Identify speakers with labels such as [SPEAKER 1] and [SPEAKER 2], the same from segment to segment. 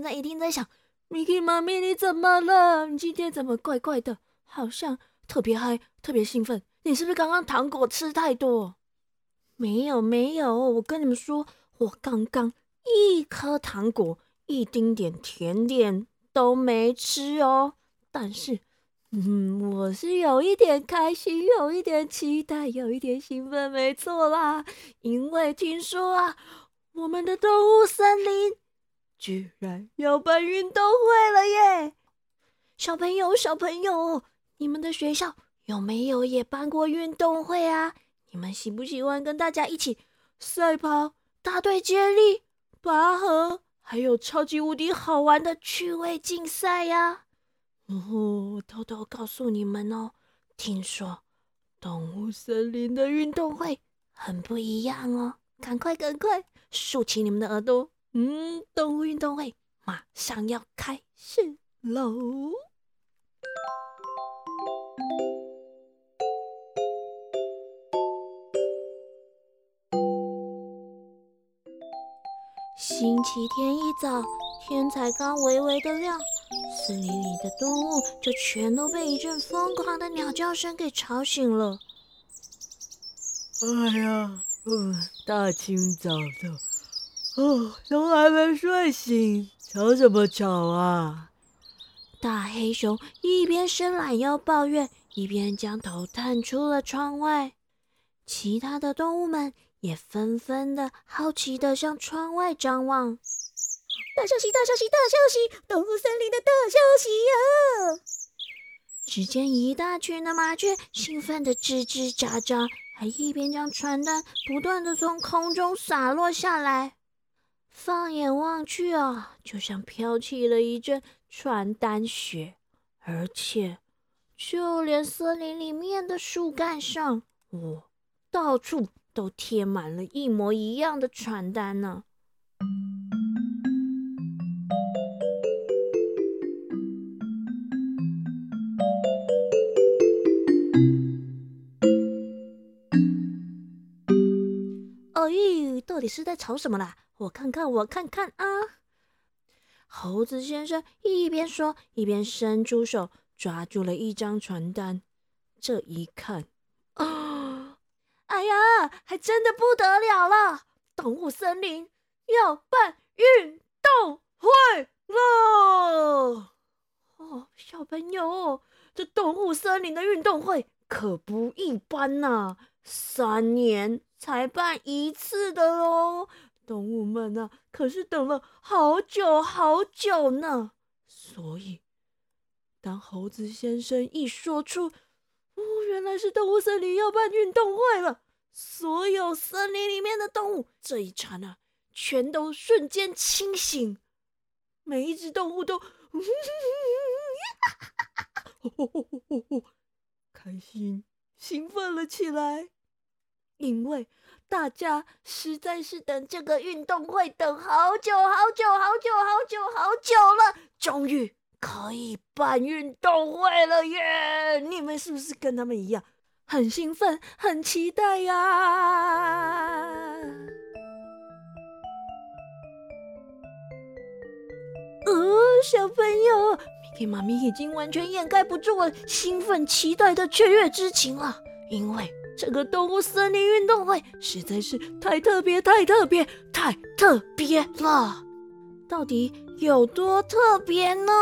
[SPEAKER 1] 现在一定在想，Miki 妈咪你怎么了？你今天怎么怪怪的？好像特别嗨，特别兴奋。你是不是刚刚糖果吃太多？没有没有，我跟你们说，我刚刚一颗糖果、一丁点甜点都没吃哦。但是，嗯，我是有一点开心，有一点期待，有一点兴奋，没错啦。因为听说啊，我们的动物森林居然要办运动会了耶！小朋友，小朋友，你们的学校有没有也办过运动会啊？你们喜不喜欢跟大家一起赛跑、大队接力、拔河，还有超级无敌好玩的趣味竞赛呀？哦，偷偷告诉你们哦，听说动物森林的运动会很不一样哦，赶快赶快竖起你们的耳朵，嗯，动物运动会马上要开始喽！星期天一早，天才刚微微的亮，森林里的动物就全都被一阵疯狂的鸟叫声给吵醒了。
[SPEAKER 2] 哎呀，嗯，大清早的，哦，都还没睡醒，吵什么吵啊？
[SPEAKER 1] 大黑熊一边伸懒腰抱怨，一边将头探出了窗外。其他的动物们。也纷纷的好奇的向窗外张望。
[SPEAKER 3] 大消息！大消息！大消息！动物森林的大消息呀！
[SPEAKER 1] 只见一大群的麻雀兴奋的吱吱喳喳，还一边将传单不断的从空中洒落下来。放眼望去啊，就像飘起了一阵传单雪，而且就连森林里面的树干上，哇，到处。都贴满了一模一样的传单呢。哎呦，到底是在吵什么啦？我看看，我看看啊！猴子先生一边说，一边伸出手抓住了一张传单。这一看，啊！哎呀，还真的不得了了！动物森林要办运动会了！哦，小朋友，这动物森林的运动会可不一般呐，三年才办一次的哦。动物们啊，可是等了好久好久呢。所以，当猴子先生一说出，哦，原来是动物森林要办运动会了。所有森林里面的动物，这一刹那全都瞬间清醒，每一只动物都 开心、兴奋了起来，因为大家实在是等这个运动会等好久、好久、好久、好久、好久了，终于。可以办运动会了耶！你们是不是跟他们一样很兴奋、很期待呀？呃，小朋友，Miki 妈咪已经完全掩盖不住我兴奋、期待的雀跃之情了，因为这个动物森林运动会实在是太特别、太特别、太特别了。到底有多特别呢？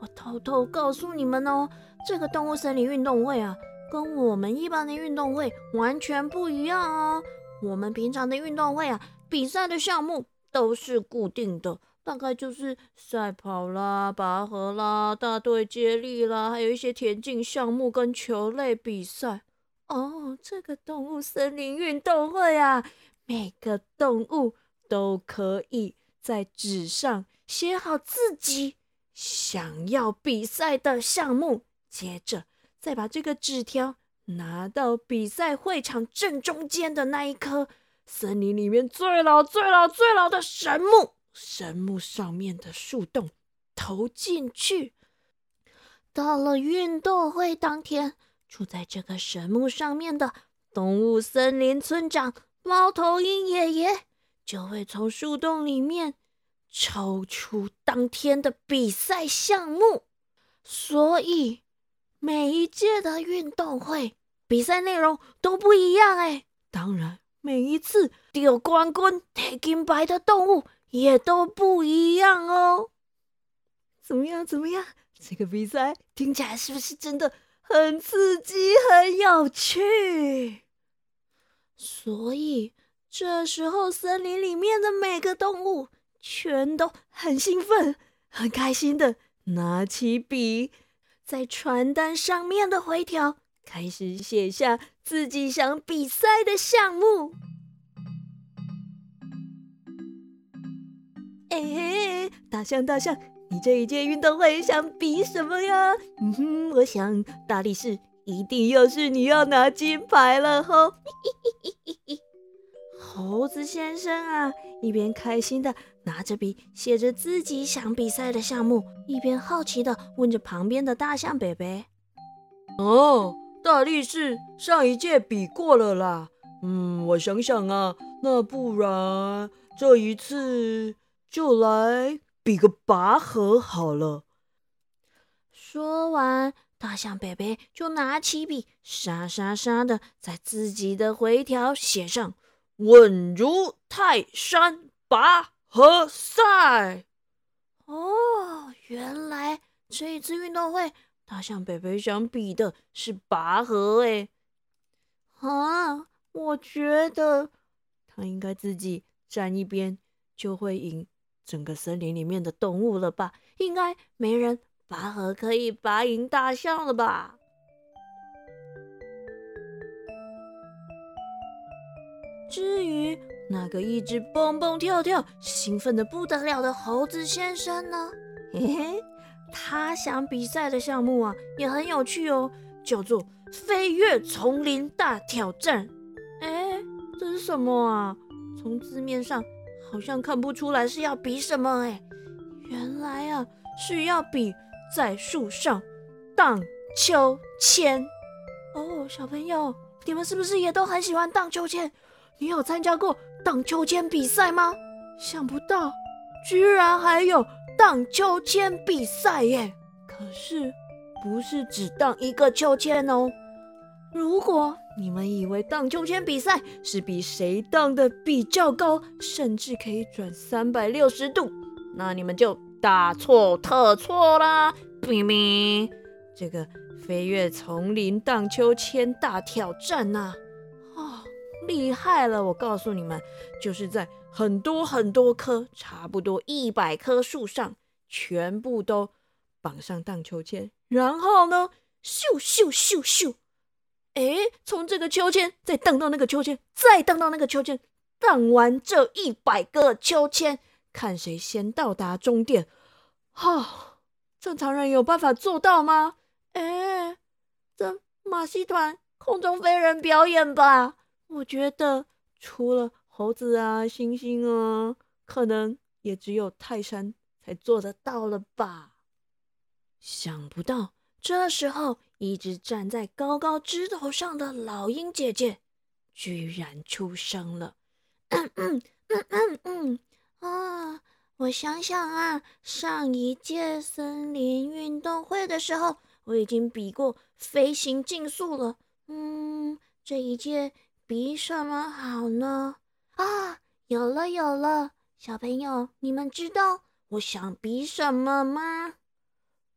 [SPEAKER 1] 我偷偷告诉你们哦，这个动物森林运动会啊，跟我们一般的运动会完全不一样哦。我们平常的运动会啊，比赛的项目都是固定的，大概就是赛跑啦、拔河啦、大队接力啦，还有一些田径项目跟球类比赛。哦，这个动物森林运动会啊，每个动物都可以。在纸上写好自己想要比赛的项目，接着再把这个纸条拿到比赛会场正中间的那一棵森林里面最老、最老、最老的神木，神木上面的树洞投进去。到了运动会当天，住在这个神木上面的动物森林村长。猫头鹰爷爷就会从树洞里面抽出当天的比赛项目，所以每一届的运动会比赛内容都不一样哎。当然，每一次得冠军、得金牌的动物也都不一样哦。怎么样？怎么样？这个比赛听起来是不是真的很刺激、很有趣？所以这时候，森林里面的每个动物全都很兴奋、很开心的拿起笔，在传单上面的回条开始写下自己想比赛的项目。哎，大象，大象，你这一届运动会想比什么呀？嗯哼，我想大力士。一定又是你要拿金牌了吼！猴子先生啊，一边开心的拿着笔写着自己想比赛的项目，一边好奇的问着旁边的大象北北：“
[SPEAKER 2] 哦，大力士上一届比过了啦。嗯，我想想啊，那不然这一次就来比个拔河好了。”
[SPEAKER 1] 说完。大象贝贝就拿起笔，沙沙沙的在自己的回条写上“稳如泰山拔河赛”。哦，原来这一次运动会，大象贝贝想比的是拔河。哎，啊，我觉得他应该自己站一边就会赢整个森林里面的动物了吧？应该没人。拔河可以拔赢大象了吧？至于那个一直蹦蹦跳跳、兴奋的不得了的猴子先生呢？嘿嘿，他想比赛的项目啊，也很有趣哦，叫做“飞跃丛林大挑战”。哎，这是什么啊？从字面上好像看不出来是要比什么。哎，原来啊是要比。在树上荡秋千哦，小朋友，你们是不是也都很喜欢荡秋千？你有参加过荡秋千比赛吗？想不到，居然还有荡秋千比赛耶！可是不是只荡一个秋千哦。如果你们以为荡秋千比赛是比谁荡的比较高，甚至可以转三百六十度，那你们就。大错特错啦！咪咪，这个飞跃丛林荡秋千大挑战呐，哦，厉害了！我告诉你们，就是在很多很多棵，差不多一百棵树上，全部都绑上荡秋千，然后呢，咻咻咻咻，哎，从这个秋千再荡到那个秋千，再荡到那个秋千，荡完这一百个秋千。看谁先到达终点，哈！正常人有办法做到吗？哎，这马戏团空中飞人表演吧？我觉得除了猴子啊、猩猩啊，可能也只有泰山才做得到了吧。想不到这时候，一直站在高高枝头上的老鹰姐姐居然出声了。嗯嗯嗯嗯嗯。啊，我想想啊，上一届森林运动会的时候，我已经比过飞行竞速了。嗯，这一届比什么好呢？啊，有了有了，小朋友，你们知道我想比什么吗？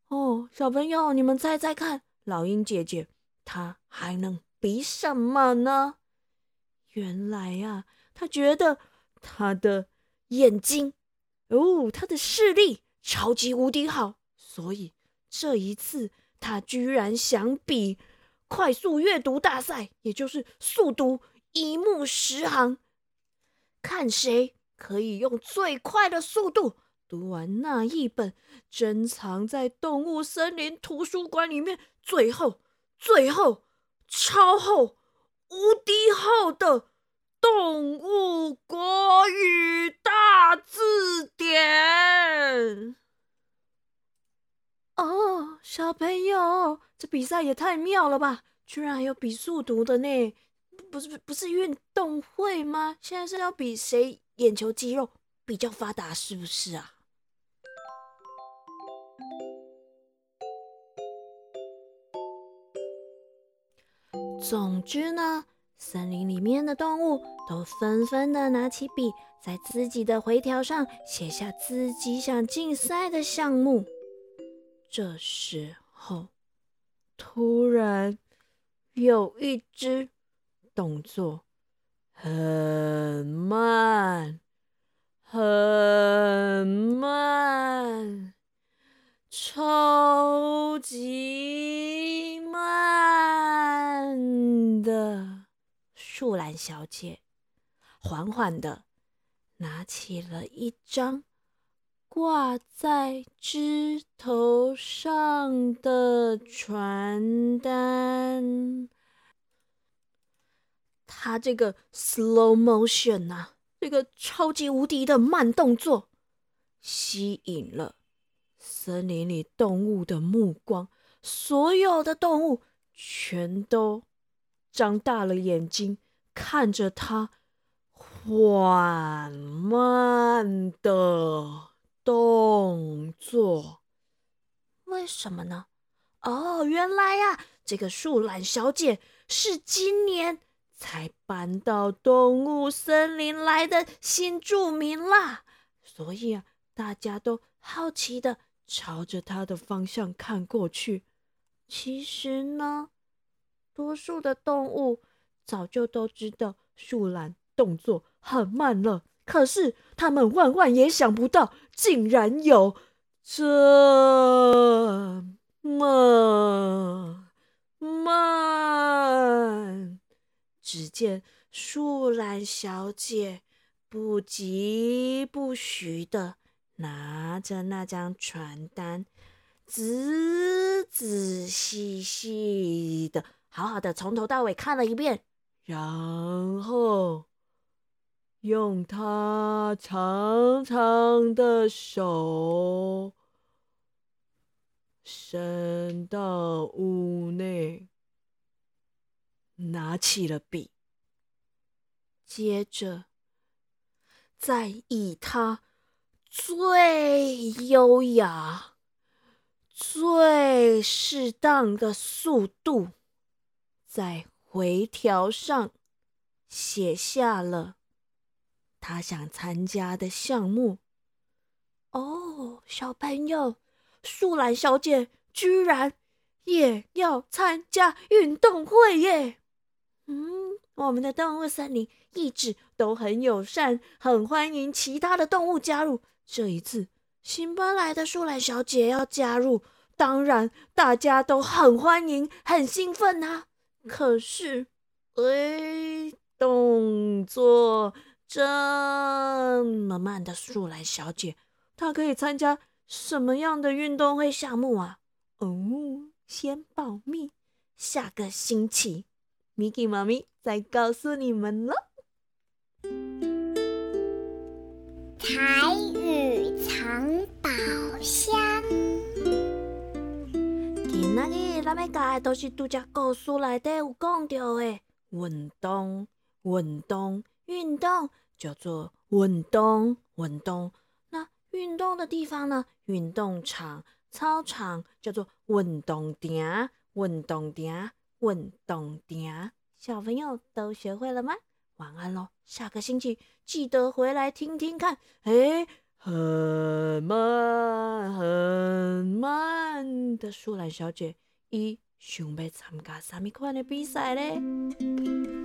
[SPEAKER 1] 哦，小朋友，你们猜猜看，老鹰姐姐她还能比什么呢？原来呀，她觉得她的。眼睛，哦，他的视力超级无敌好，所以这一次他居然想比快速阅读大赛，也就是速读一目十行，看谁可以用最快的速度读完那一本珍藏在动物森林图书馆里面最后、最后超厚、无敌厚的。动物国语大字典哦，小朋友，这比赛也太妙了吧！居然还有比速读的呢！不是不是运动会吗？现在是要比谁眼球肌肉比较发达，是不是啊？总之呢，森林里面的动物都纷纷的拿起笔，在自己的回条上写下自己想竞赛的项目。这时候，突然有一只动作很慢、很慢、超级慢的树懒小姐，缓缓的拿起了一张。挂在枝头上的传单，他这个 slow motion 呐，这个超级无敌的慢动作，吸引了森林里动物的目光。所有的动物全都张大了眼睛看着他，缓慢的。动作？为什么呢？哦，原来呀，这个树懒小姐是今年才搬到动物森林来的新住民啦，所以啊，大家都好奇的朝着他的方向看过去。其实呢，多数的动物早就都知道树懒动作很慢了。可是他们万万也想不到，竟然有这么慢。只见树懒小姐不疾不徐的拿着那张传单，仔仔细细的、好好的从头到尾看了一遍，然后。用他长长的手伸到屋内，拿起了笔，接着再以他最优雅、最适当的速度，在回条上写下了。他想参加的项目哦，小朋友，树懒小姐居然也要参加运动会耶！嗯，我们的动物森林一直都很友善，很欢迎其他的动物加入。这一次新搬来的树懒小姐要加入，当然大家都很欢迎，很兴奋啊！可是，哎，动作。这么慢的树懒小姐，她可以参加什么样的运动会项目啊？哦，先保密，下个星期，Miki 妈咪再告诉你们了。
[SPEAKER 3] 藏宝箱，
[SPEAKER 1] 今仔日咱要教的都是拄只故事内底有讲到的运动，运动，运动。叫做运动，运动。那运动的地方呢？运动场、操场叫做运动场，运动场，运动场。小朋友都学会了吗？晚安喽！下个星期记得回来听听看。哎，很慢很慢的树懒小姐，伊想要参加什么款的比赛呢？